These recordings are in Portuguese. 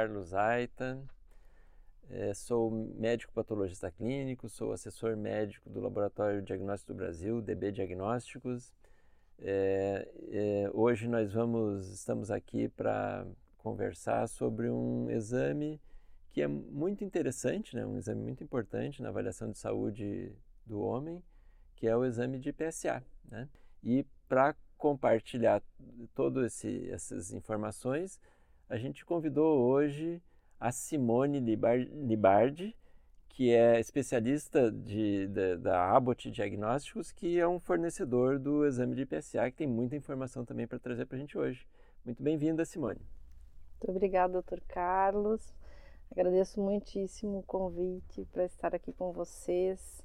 Carlos Aita, é, sou médico patologista clínico, sou assessor médico do Laboratório Diagnóstico do Brasil, DB Diagnósticos. É, é, hoje nós vamos, estamos aqui para conversar sobre um exame que é muito interessante, né? um exame muito importante na avaliação de saúde do homem, que é o exame de PSA. Né? E para compartilhar todas essas informações, a gente convidou hoje a Simone Libardi, que é especialista de, de, da Abbott Diagnósticos, que é um fornecedor do exame de PSA, que tem muita informação também para trazer para a gente hoje. Muito bem-vinda, Simone. Muito obrigada, doutor Carlos. Agradeço muitíssimo o convite para estar aqui com vocês.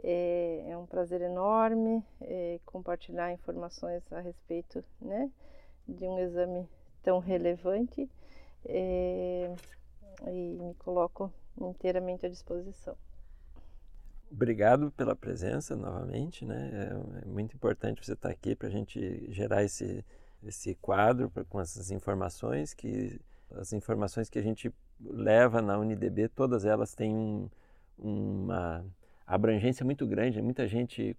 É, é um prazer enorme é, compartilhar informações a respeito né, de um exame tão relevante é, e me coloco inteiramente à disposição. Obrigado pela presença novamente, né? É, é muito importante você estar aqui para a gente gerar esse esse quadro pra, com essas informações que as informações que a gente leva na UNIDB, todas elas têm um, uma abrangência muito grande, muita gente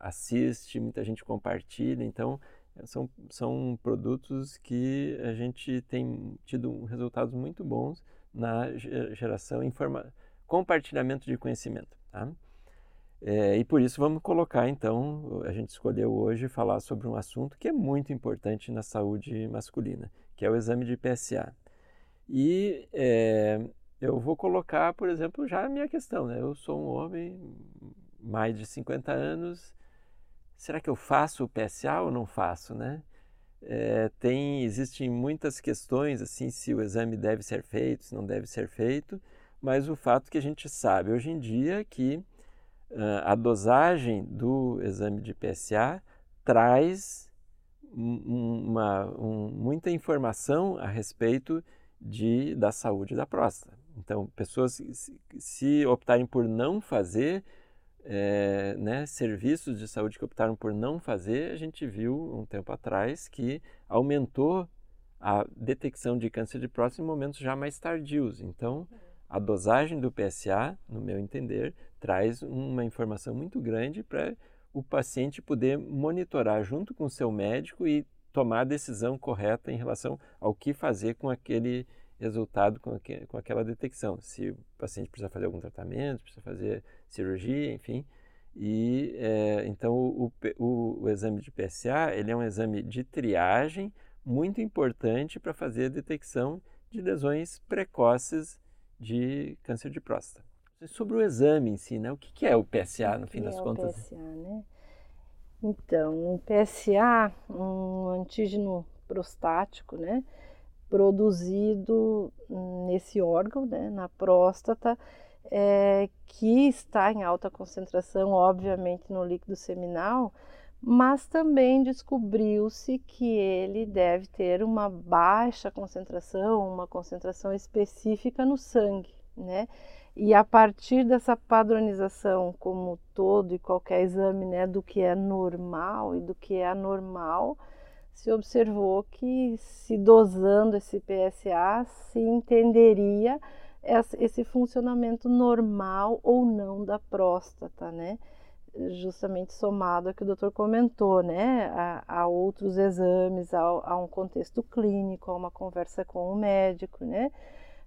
assiste, muita gente compartilha, então são, são produtos que a gente tem tido resultados muito bons na geração, informa, compartilhamento de conhecimento. Tá? É, e por isso vamos colocar então, a gente escolheu hoje falar sobre um assunto que é muito importante na saúde masculina, que é o exame de PSA. E é, eu vou colocar, por exemplo, já a minha questão, né? Eu sou um homem, mais de 50 anos, será que eu faço o PSA ou não faço, né? É, tem, existem muitas questões, assim, se o exame deve ser feito, se não deve ser feito, mas o fato que a gente sabe hoje em dia é que uh, a dosagem do exame de PSA traz uma, um, muita informação a respeito de, da saúde da próstata. Então, pessoas se, optarem por não fazer, é, né, serviços de saúde que optaram por não fazer, a gente viu um tempo atrás que aumentou a detecção de câncer de próstata em momentos já mais tardios. Então, a dosagem do PSA, no meu entender, traz uma informação muito grande para o paciente poder monitorar junto com o seu médico e tomar a decisão correta em relação ao que fazer com aquele resultado, com, aquele, com aquela detecção. Se o paciente precisa fazer algum tratamento, precisa fazer cirurgia, enfim. E é, então o, o, o, exame de PSA ele é um exame de triagem muito importante para fazer a detecção de lesões precoces de câncer de próstata. Sobre o exame em si, né? o que, que é o PSA no fim das é contas? O PSA, né? Então, o PSA, um antígeno prostático, né, produzido nesse órgão, né, na próstata, é, que está em alta concentração, obviamente, no líquido seminal, mas também descobriu-se que ele deve ter uma baixa concentração, uma concentração específica no sangue, né? E a partir dessa padronização como todo e qualquer exame né, do que é normal e do que é anormal, se observou que se dosando esse PSA se entenderia esse funcionamento normal ou não da próstata, né? Justamente somado ao que o doutor comentou, né? A, a outros exames, a, a um contexto clínico, a uma conversa com o médico, né?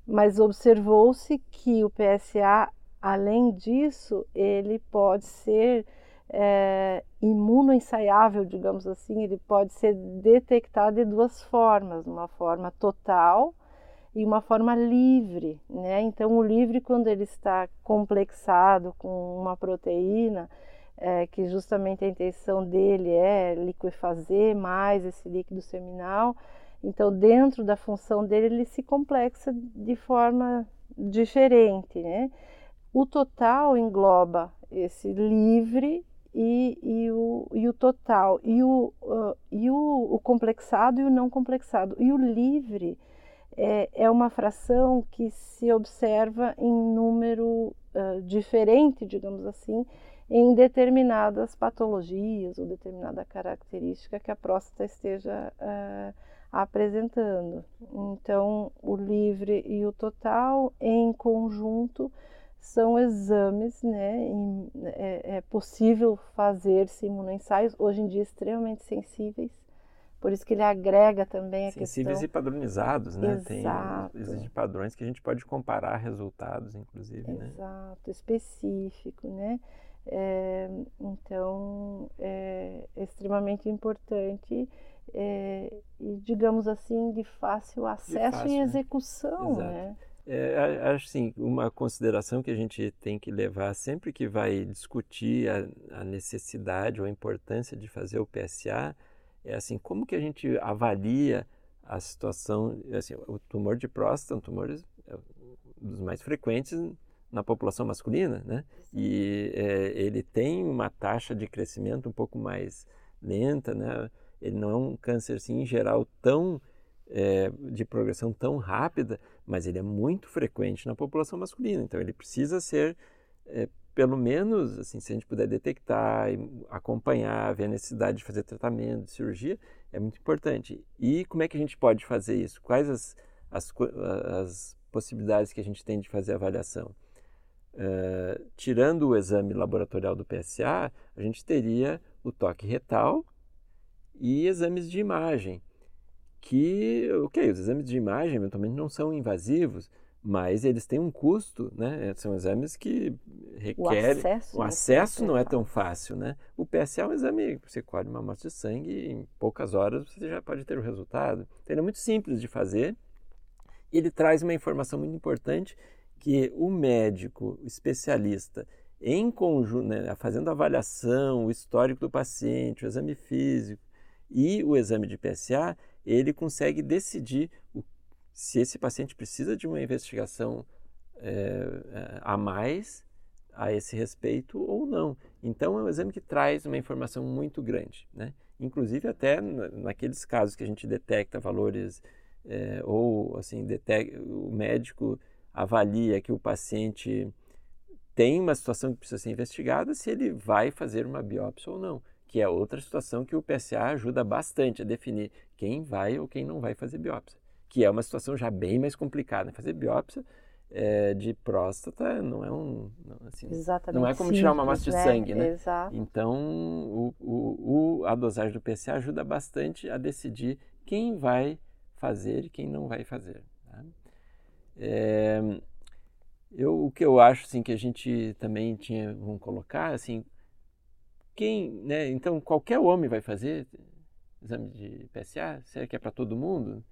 mas observou-se que o PSA, além disso, ele pode ser é, imunoensaiável, digamos assim, ele pode ser detectado de duas formas, uma forma total e uma forma livre, né? Então o livre quando ele está complexado com uma proteína, é, que justamente a intenção dele é liquefazer mais esse líquido seminal, então, dentro da função dele, ele se complexa de forma diferente. Né? O total engloba esse livre e, e, o, e o total, e, o, uh, e o, o complexado e o não complexado. E o livre é, é uma fração que se observa em número uh, diferente, digamos assim, em determinadas patologias ou determinada característica que a próstata esteja uh, apresentando. Então, o livre e o total, em conjunto, são exames, né? É, é possível fazer-se imunoensaios, hoje em dia extremamente sensíveis, por isso que ele agrega também a Sensíveis questão... e padronizados, né? Exato. Tem, existem padrões que a gente pode comparar resultados, inclusive, Exato, né? Exato, específico, né? É, então, é, extremamente importante é, e, digamos assim, de fácil acesso fácil, e né? execução, Exato. né? É, acho assim, uma consideração que a gente tem que levar sempre que vai discutir a, a necessidade ou a importância de fazer o PSA é assim, como que a gente avalia a situação, assim, o tumor de próstata é um tumor é dos mais frequentes na população masculina, né? E é, ele tem uma taxa de crescimento um pouco mais lenta, né? Ele não é um câncer, assim, em geral, tão é, de progressão tão rápida, mas ele é muito frequente na população masculina. Então, ele precisa ser é, pelo menos, assim, se a gente puder detectar, acompanhar, ver a necessidade de fazer tratamento, de cirurgia, é muito importante. E como é que a gente pode fazer isso? Quais as, as, as possibilidades que a gente tem de fazer avaliação? Uh, tirando o exame laboratorial do PSA, a gente teria o toque retal e exames de imagem, que, ok, os exames de imagem eventualmente não são invasivos, mas eles têm um custo, né? São exames que requerem. O acesso, o acesso não é tão fácil, né? O PSA é um exame que você colhe uma amostra de sangue e em poucas horas você já pode ter o resultado. Então, ele é muito simples de fazer e ele traz uma informação muito importante que o médico o especialista, em conjunto, né, fazendo a avaliação, o histórico do paciente, o exame físico e o exame de PSA, ele consegue decidir o se esse paciente precisa de uma investigação é, a mais a esse respeito ou não. Então, é um exame que traz uma informação muito grande. Né? Inclusive, até naqueles casos que a gente detecta valores é, ou assim, detecta, o médico avalia que o paciente tem uma situação que precisa ser investigada, se ele vai fazer uma biópsia ou não, que é outra situação que o PSA ajuda bastante a definir quem vai ou quem não vai fazer biópsia que é uma situação já bem mais complicada. Fazer biópsia é, de próstata não é um assim, não é como simples, tirar uma amostra né? de sangue, né? Exato. Então o, o, o, a dosagem do PCA ajuda bastante a decidir quem vai fazer e quem não vai fazer. Tá? É, eu, o que eu acho assim que a gente também tinha vamos colocar assim quem né então qualquer homem vai fazer exame de PSA será que é para todo mundo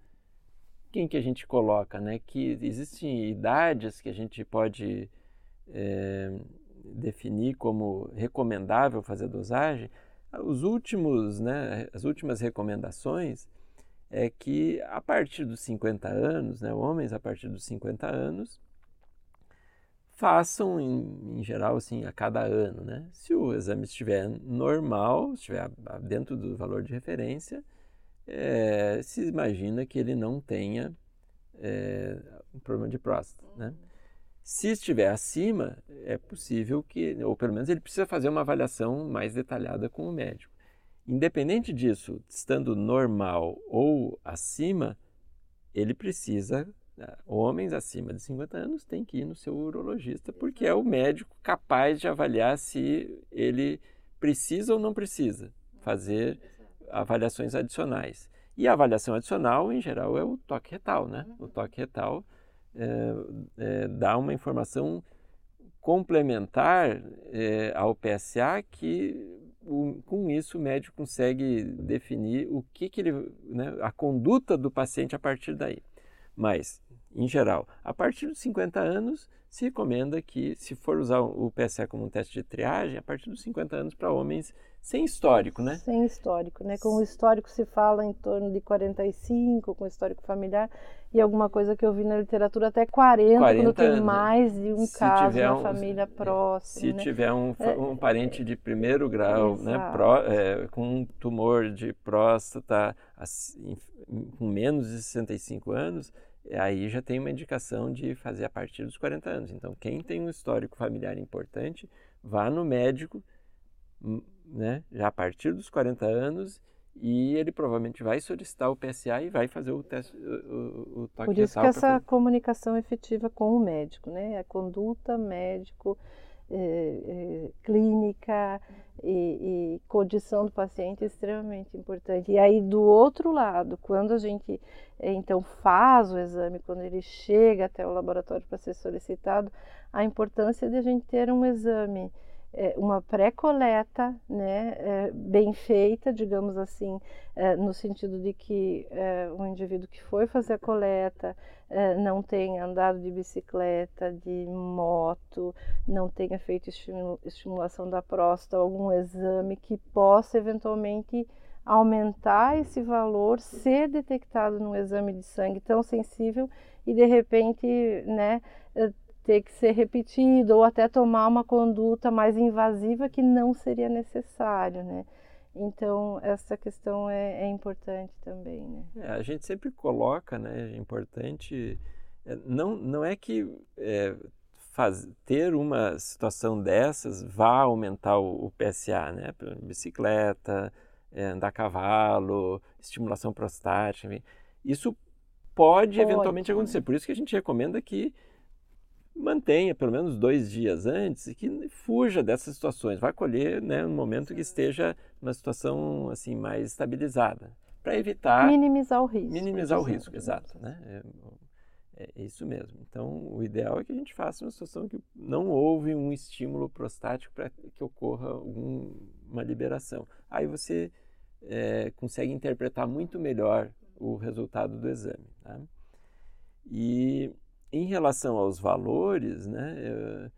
quem que a gente coloca, né? Que existem idades que a gente pode é, definir como recomendável fazer dosagem. Os últimos, né? As últimas recomendações é que a partir dos 50 anos, né? Homens a partir dos 50 anos façam em, em, geral assim a cada ano, né? Se o exame estiver normal, estiver dentro do valor de referência, é, se imagina que ele não tenha é, um problema de próstata. Né? Se estiver acima, é possível que, ou pelo menos ele precisa fazer uma avaliação mais detalhada com o médico. Independente disso, estando normal ou acima, ele precisa, homens acima de 50 anos têm que ir no seu urologista, porque é o médico capaz de avaliar se ele precisa ou não precisa fazer avaliações adicionais. E a avaliação adicional, em geral, é o toque retal, né? O toque retal é, é, dá uma informação complementar é, ao PSA que o, com isso o médico consegue definir o que, que ele, né, a conduta do paciente a partir daí. Mas, em geral, a partir dos 50 anos se recomenda que, se for usar o PSA como um teste de triagem, a partir dos 50 anos para homens sem histórico, né? Sem histórico, né? Com o histórico se fala em torno de 45, com histórico familiar, e alguma coisa que eu vi na literatura até 40, 40 quando tem anos. mais de um se caso na um, família próxima. Se né? tiver um, é, um parente de primeiro grau, né? Pro, é, com um tumor de próstata assim, com menos de 65 anos, aí já tem uma indicação de fazer a partir dos 40 anos. Então, quem tem um histórico familiar importante, vá no médico, hum, né, já a partir dos 40 anos e ele provavelmente vai solicitar o PSA e vai fazer o teste, o, o toque Por isso que essa comunicação efetiva com o médico, né? A conduta médico, eh, eh, clínica e, e, condição do paciente é extremamente importante. E aí do outro lado, quando a gente eh, então faz o exame, quando ele chega até o laboratório para ser solicitado, a importância de a gente ter um exame uma pré-coleta né, é, bem feita, digamos assim, é, no sentido de que é, o indivíduo que foi fazer a coleta é, não tenha andado de bicicleta, de moto, não tenha feito estimulação da próstata, algum exame que possa eventualmente aumentar esse valor, ser detectado num exame de sangue tão sensível e de repente, né, ter que ser repetido ou até tomar uma conduta mais invasiva que não seria necessário, né? Então essa questão é, é importante também, né? É, a gente sempre coloca, né? É importante é, não não é que é, faz, ter uma situação dessas vá aumentar o, o PSA, né? Bicicleta, é, andar a cavalo, estimulação prostática, enfim. isso pode, pode eventualmente acontecer. Por isso que a gente recomenda que mantenha pelo menos dois dias antes e que fuja dessas situações. Vai colher né, no momento que esteja uma situação assim mais estabilizada, para evitar minimizar o risco. Minimizar o risco, exato, né? É, é, isso mesmo. Então, o ideal é que a gente faça uma situação que não houve um estímulo prostático para que ocorra alguma liberação. Aí você é, consegue interpretar muito melhor o resultado do exame. Tá? E em relação aos valores, né,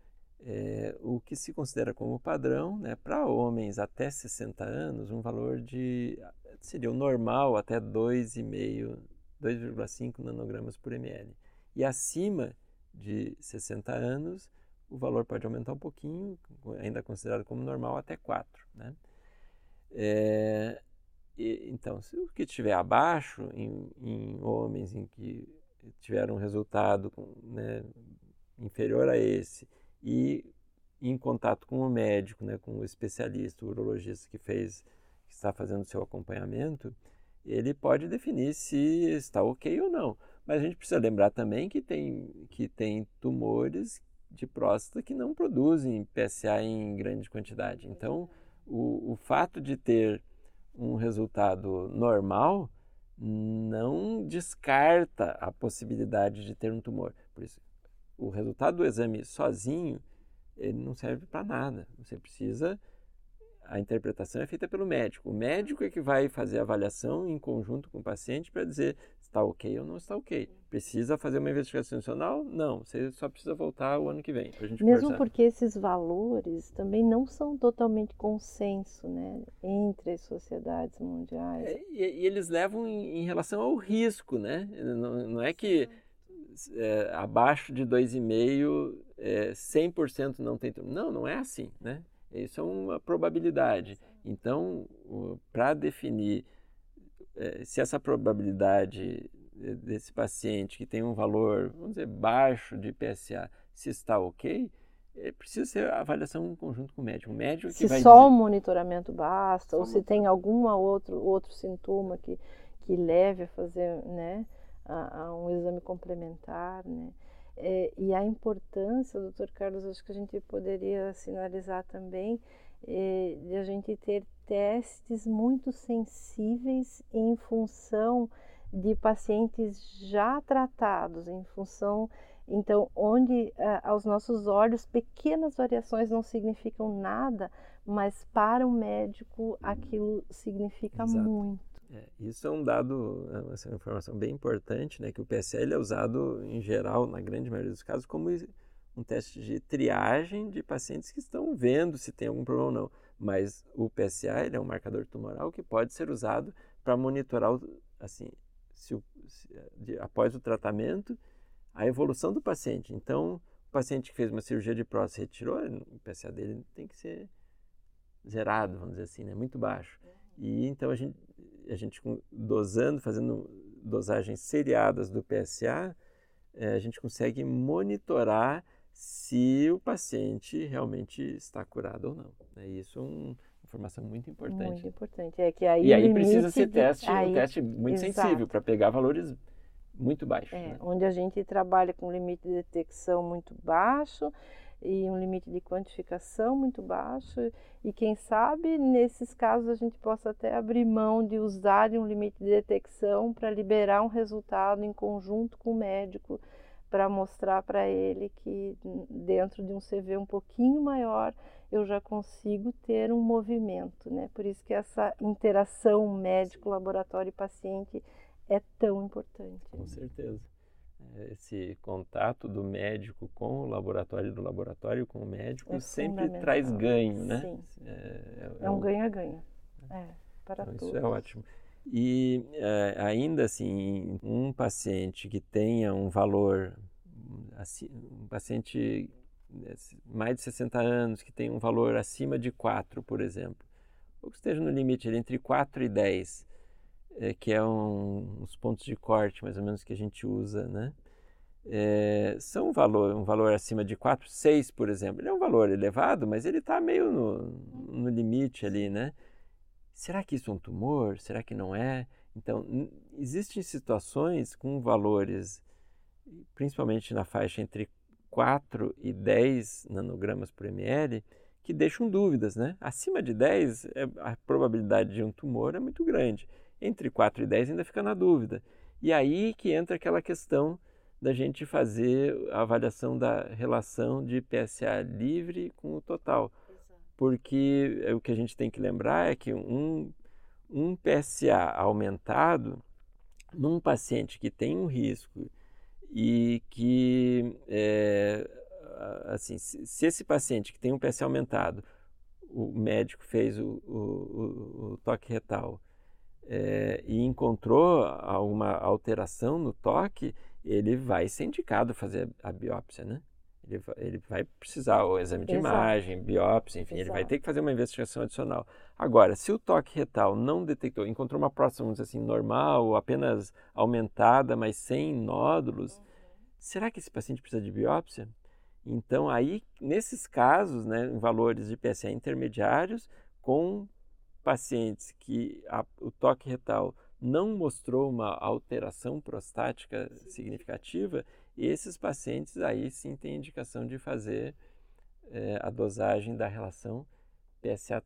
é, o que se considera como padrão, né, para homens até 60 anos, um valor de seria o normal até 2,5, 2,5 nanogramas por ml. E acima de 60 anos, o valor pode aumentar um pouquinho, ainda considerado como normal, até 4. Né? É, e, então, se o que estiver abaixo, em, em homens em que tiveram um resultado né, inferior a esse e em contato com o médico, né, com o especialista, o urologista que fez, que está fazendo o seu acompanhamento, ele pode definir se está ok ou não. Mas a gente precisa lembrar também que tem, que tem tumores de próstata que não produzem PSA em grande quantidade. Então, o, o fato de ter um resultado normal não descarta a possibilidade de ter um tumor. Por isso, o resultado do exame sozinho ele não serve para nada. Você precisa a interpretação é feita pelo médico. O médico é que vai fazer a avaliação em conjunto com o paciente para dizer está ok ou não está ok. Precisa fazer uma investigação adicional? Não, você só precisa voltar o ano que vem para a gente Mesmo conversar. porque esses valores também não são totalmente consenso né, entre as sociedades mundiais. É, e, e, eles levam em, em, relação ao risco, né? Não, não é que é, abaixo de 2,5 é, 100% não tem... Não, não é assim, né? Isso é uma probabilidade. Então, para definir se essa probabilidade desse paciente que tem um valor, vamos dizer, baixo de PSA, se está ok, é, precisa ser avaliação em conjunto com o médico. O médico se vai só dizer... o monitoramento basta, ou se tem algum outro, outro sintoma que, que leve a fazer né, a, a um exame complementar, né? É, e a importância, doutor Carlos, acho que a gente poderia sinalizar também é, de a gente ter testes muito sensíveis em função de pacientes já tratados, em função, então, onde aos nossos olhos pequenas variações não significam nada, mas para o médico aquilo significa Exato. muito. É, isso é um dado, é uma informação bem importante, né, que o PSL é usado em geral, na grande maioria dos casos, como um teste de triagem de pacientes que estão vendo se tem algum problema ou não. Mas o PSA é um marcador tumoral que pode ser usado para monitorar, assim, se se, de, após o tratamento, a evolução do paciente. Então, o paciente que fez uma cirurgia de próstata e retirou, o PSA dele tem que ser zerado, vamos dizer assim, né, muito baixo. E então a gente, a gente dosando, fazendo dosagens seriadas do PSA, é, a gente consegue monitorar se o paciente realmente está curado ou não. Né? Isso é uma informação muito importante. Muito importante. É que aí e aí precisa ser de... teste, aí... um teste muito Exato. sensível para pegar valores muito baixos. É, né? Onde a gente trabalha com limite de detecção muito baixo e um limite de quantificação muito baixo. E quem sabe, nesses casos, a gente possa até abrir mão de usar um limite de detecção para liberar um resultado em conjunto com o médico, para mostrar para ele que dentro de um CV um pouquinho maior eu já consigo ter um movimento, né? Por isso que essa interação médico, laboratório e paciente é tão importante. Com certeza. É, esse contato do médico com o laboratório do laboratório com o médico É sempre traz ganho, né? Sim. É, É um ganha-ganha. É, para então, todos. Isso é ótimo. E é, ainda assim, um paciente que tenha um valor, assim, um paciente né, mais de 60 anos, que tenha um valor acima de 4, por exemplo, ou que esteja no limite entre 4 e 10, é, que é um, uns pontos de corte mais ou menos que a gente usa, né? É, são um valor, um valor acima de 4, 6, por exemplo. Ele é um valor elevado, mas ele está meio no, no limite ali, né? Será que isso é um tumor? Será que não é? Então, existem situações com valores, principalmente na faixa entre 4 e 10 nanogramas por ml, que deixam dúvidas, né? Acima de 10, é, a probabilidade de um tumor é muito grande. Entre 4 e 10 ainda fica na dúvida. E aí que entra aquela questão da gente fazer a avaliação da relação de PSA livre com o total. Porque o que a gente tem que lembrar é que um, um PSA aumentado num paciente que tem um risco e que, é, assim, se, se, esse paciente que tem um PSA aumentado, o médico fez o, o, o, o toque retal é, e encontrou alguma alteração no toque, ele vai ser indicado fazer a biópsia, né? Ele vai, ele vai precisar o exame de Exato. imagem, biópsia, enfim, Exato. ele vai ter que fazer uma investigação adicional. Agora, se o toque retal não detectou, encontrou uma próstata, vamos dizer assim, normal, apenas aumentada, mas sem nódulos, uhum. será que esse paciente precisa de biópsia? Então, aí, nesses casos, né, em valores de PSA intermediários, com pacientes que a, o toque retal não mostrou uma alteração prostática significativa, esses pacientes aí sim têm indicação de fazer é, a dosagem da relação PSA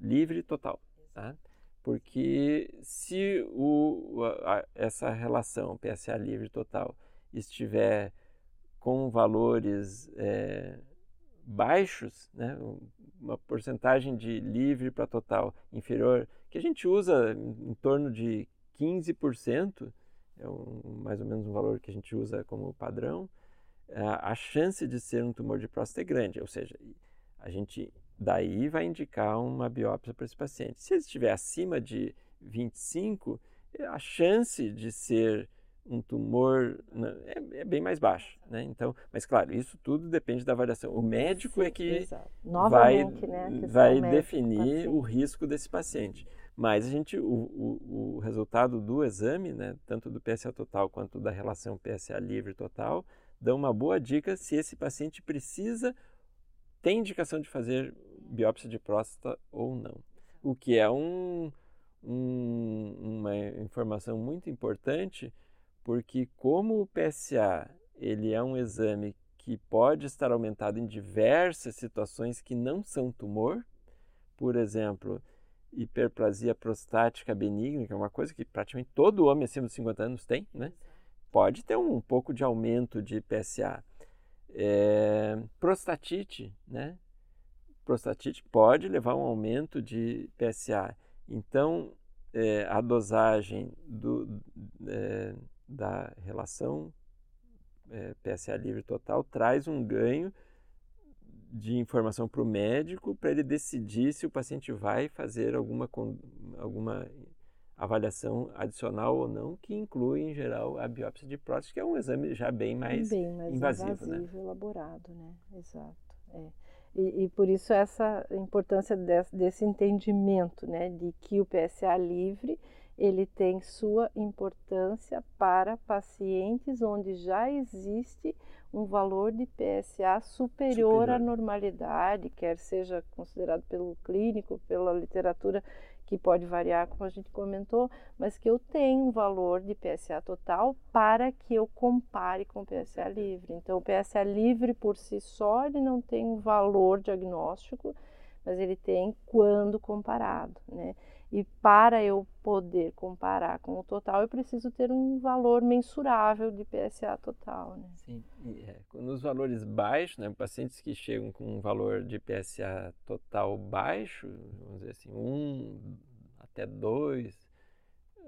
livre total, tá? Porque se o, a, essa relação PSA livre total estiver com valores é, baixos, né, uma porcentagem de livre para total inferior, que a gente usa em torno de 15%, é um, mais ou menos um valor que a gente usa como padrão, a chance de ser um tumor de próstata é grande, ou seja, a gente daí vai indicar uma biópsia para esse paciente. Se ele estiver acima de 25, a chance de ser um tumor né, é, é, bem mais baixo, né? Então, mas claro, isso tudo depende da avaliação. O médico Sim, é que exato. Novamente, vai, né, vai definir o risco desse paciente. Mas a gente, o, o, o, resultado do exame, né, tanto do PSA total quanto da relação PSA livre total, dão uma boa dica se esse paciente precisa, tem indicação de fazer biópsia de próstata ou não. O que é um, um, uma informação muito importante, porque como o PSA ele é um exame que pode estar aumentado em diversas situações que não são tumor, por exemplo, hiperplasia prostática benigna, que é uma coisa que praticamente todo homem acima dos 50 anos tem, né? Pode ter um, um pouco de aumento de PSA. É, prostatite, né? Prostatite pode levar a um aumento de PSA. Então, é, a dosagem do, é, da relação é, PSA livre total traz um ganho de informação para o médico para ele decidir se o paciente vai fazer alguma, alguma avaliação adicional ou não, que inclui, em geral, a biópsia de próstata, que é um exame já bem mais, bem mais invasivo. invasivo né? elaborado, né? Exato. É. E, e, por isso essa importância desse, desse entendimento, né, de que o PSA livre ele tem sua importância para pacientes onde já existe um valor de PSA superior, superior, à normalidade, quer seja considerado pelo clínico, pela literatura, que pode variar, como a gente comentou, mas que eu tenho um valor de PSA total para que eu compare com o PSA livre. Então, o PSA livre por si só, ele não tem um valor diagnóstico, mas ele tem quando comparado, né? E para eu poder comparar com o total, eu preciso ter um valor mensurável de PSA total. Né? Sim, é, nos valores baixos, né, pacientes que chegam com um valor de PSA total baixo, vamos dizer assim, 1 um até 2,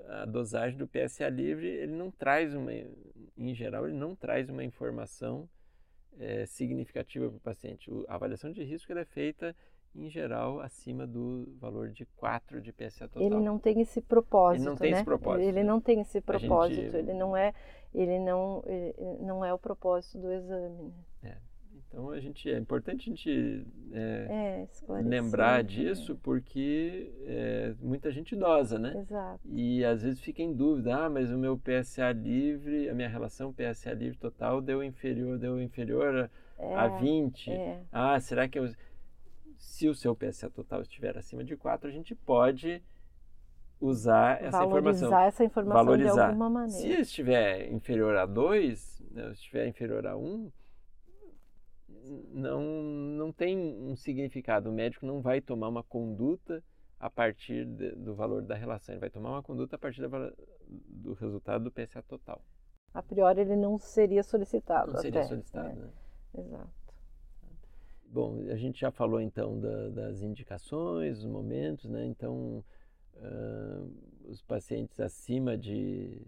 a dosagem do PSA livre, ele não traz uma, em geral, ele não traz uma informação é, significativa para o paciente. A avaliação de risco é feita em geral, acima do valor de 4 de PSA total. Ele não tem esse propósito, Ele não tem né? esse propósito. Ele não tem esse propósito, gente... ele não é, ele não, ele não é o propósito do exame. Né? É. Então a gente é importante a gente é, é, lembrar disso é. porque é, muita gente idosa, né? Exato. E às vezes fica em dúvida, ah, mas o meu PSA livre, a minha relação PSA livre total deu inferior, deu inferior a, a 20. É. Ah, será que eu se o seu PSA total estiver acima de 4, a gente pode usar essa Valorizar informação. Valorizar essa informação Valorizar. de alguma maneira. Se estiver inferior a 2, né, se estiver inferior a 1, um, não, não tem um significado. O médico não vai tomar uma conduta a partir de, do valor da relação. Ele vai tomar uma conduta a partir da, do resultado do PSA total. A priori ele não seria solicitado. Não seria solicitado, é. né? Exato. Bom, a gente já falou então da, das indicações, os momentos, né? Então, uh, os pacientes acima de,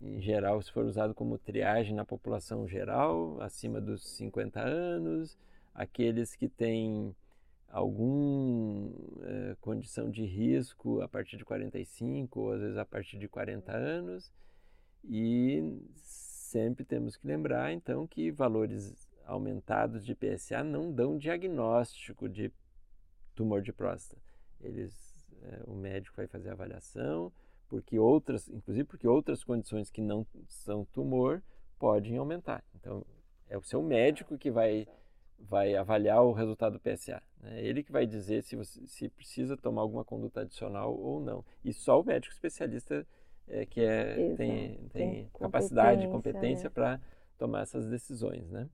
em geral, se for usado como triagem na população geral, acima dos 50 anos, aqueles que têm alguma uh, condição de risco a partir de 45 ou às vezes a partir de 40 anos e sempre temos que lembrar então que valores aumentados de PSA não dão diagnóstico de tumor de próstata. Eles, é, o médico vai fazer a avaliação, porque outras, inclusive porque outras condições que não são tumor podem aumentar. Então, é o seu médico que vai vai avaliar o resultado do PSA. Né? Ele que vai dizer se, você, se precisa tomar alguma conduta adicional ou não. E só o médico especialista é, que é, tem, tem, tem capacidade, competência né? para tomar essas decisões, né?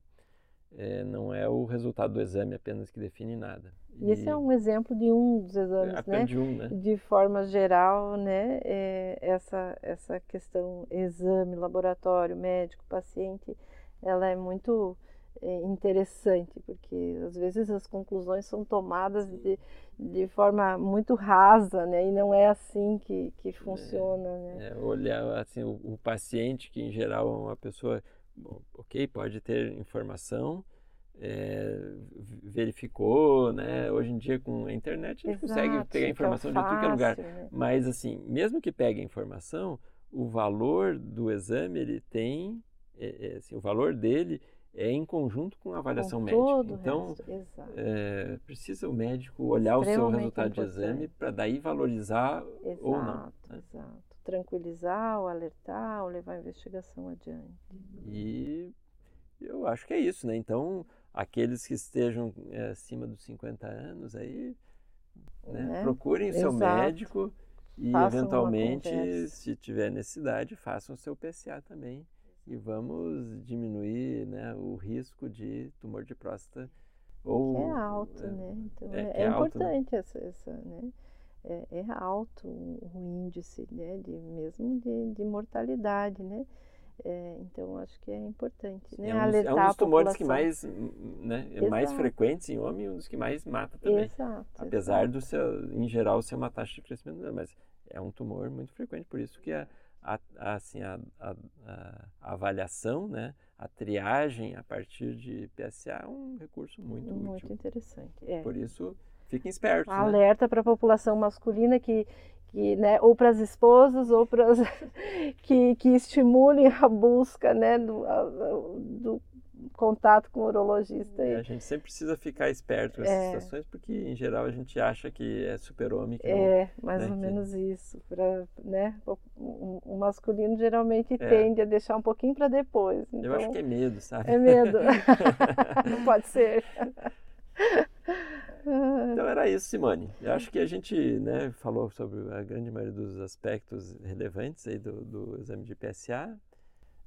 É, não é o resultado do exame apenas que define nada. E esse é um exemplo de um dos exames, né? De, um, né? de forma geral, né? É, essa, essa questão exame, laboratório, médico, paciente, ela é muito é, interessante, porque às vezes as conclusões são tomadas de, de forma muito rasa, né? E não é assim que, que funciona, é, né? É, olhar assim, o, o paciente, que em geral é uma pessoa Bom, ok, pode ter informação, é, verificou, né? Hoje em dia com a internet a gente Exato, consegue pegar informação de tudo que é lugar. Né? Mas assim, mesmo que pegue a informação, o valor do exame ele tem, é, é, assim, o valor dele é em conjunto com a avaliação com médica. Então, é, precisa o médico olhar o seu resultado importante. de exame para daí valorizar exato, ou não. Né? Exato tranquilizar, ou alertar, ou levar a investigação adiante. E eu acho que é isso, né? Então, aqueles que estejam é, acima dos 50 anos aí, né? É, procurem seu médico e façam eventualmente, se tiver necessidade, façam o seu PCA também e vamos diminuir né, o risco de tumor de próstata. Ou, que é alto, é, né? Então é, é, é alto, né? importante né? essa, essa né? É, é alto o índice, né, de, mesmo de, de mortalidade, né? É, então acho que é importante, né? É um, Alertar é um dos tumores que mais, né, é mais frequentes em homem e um dos que mais mata também. Exato. Apesar exato. do seu, em geral, ser uma taxa de crescimento, mas é um tumor muito frequente, por isso que a, a, a assim, a, a, a, avaliação, né, a triagem a partir de PSA é um recurso muito, muito útil. Muito interessante. É. Por isso Fiquem espertos. Né? Alerta para a população masculina que, que né, ou para as esposas ou para que, que estimulem a busca né, do, do contato com o urologista. É, a gente sempre precisa ficar esperto com essas é. situações, porque em geral a gente acha que é super-homem. É, mais né, ou menos isso. Pra, né, o, o masculino geralmente é. tende a deixar um pouquinho para depois. Então, Eu acho que é medo, sabe? É medo. Não pode ser. Então era isso, Simone. Eu acho que a gente né, falou sobre a grande maioria dos aspectos relevantes aí do, do exame de PSA.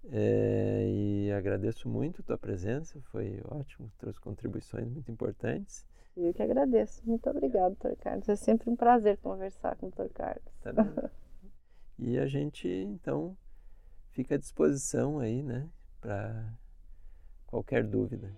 É, e agradeço muito a tua presença, foi ótimo, trouxe contribuições muito importantes. Eu que agradeço. Muito obrigado, Dr. Carlos. É sempre um prazer conversar com o Dr. Carlos. Tá e a gente, então, fica à disposição aí, né, para qualquer dúvida.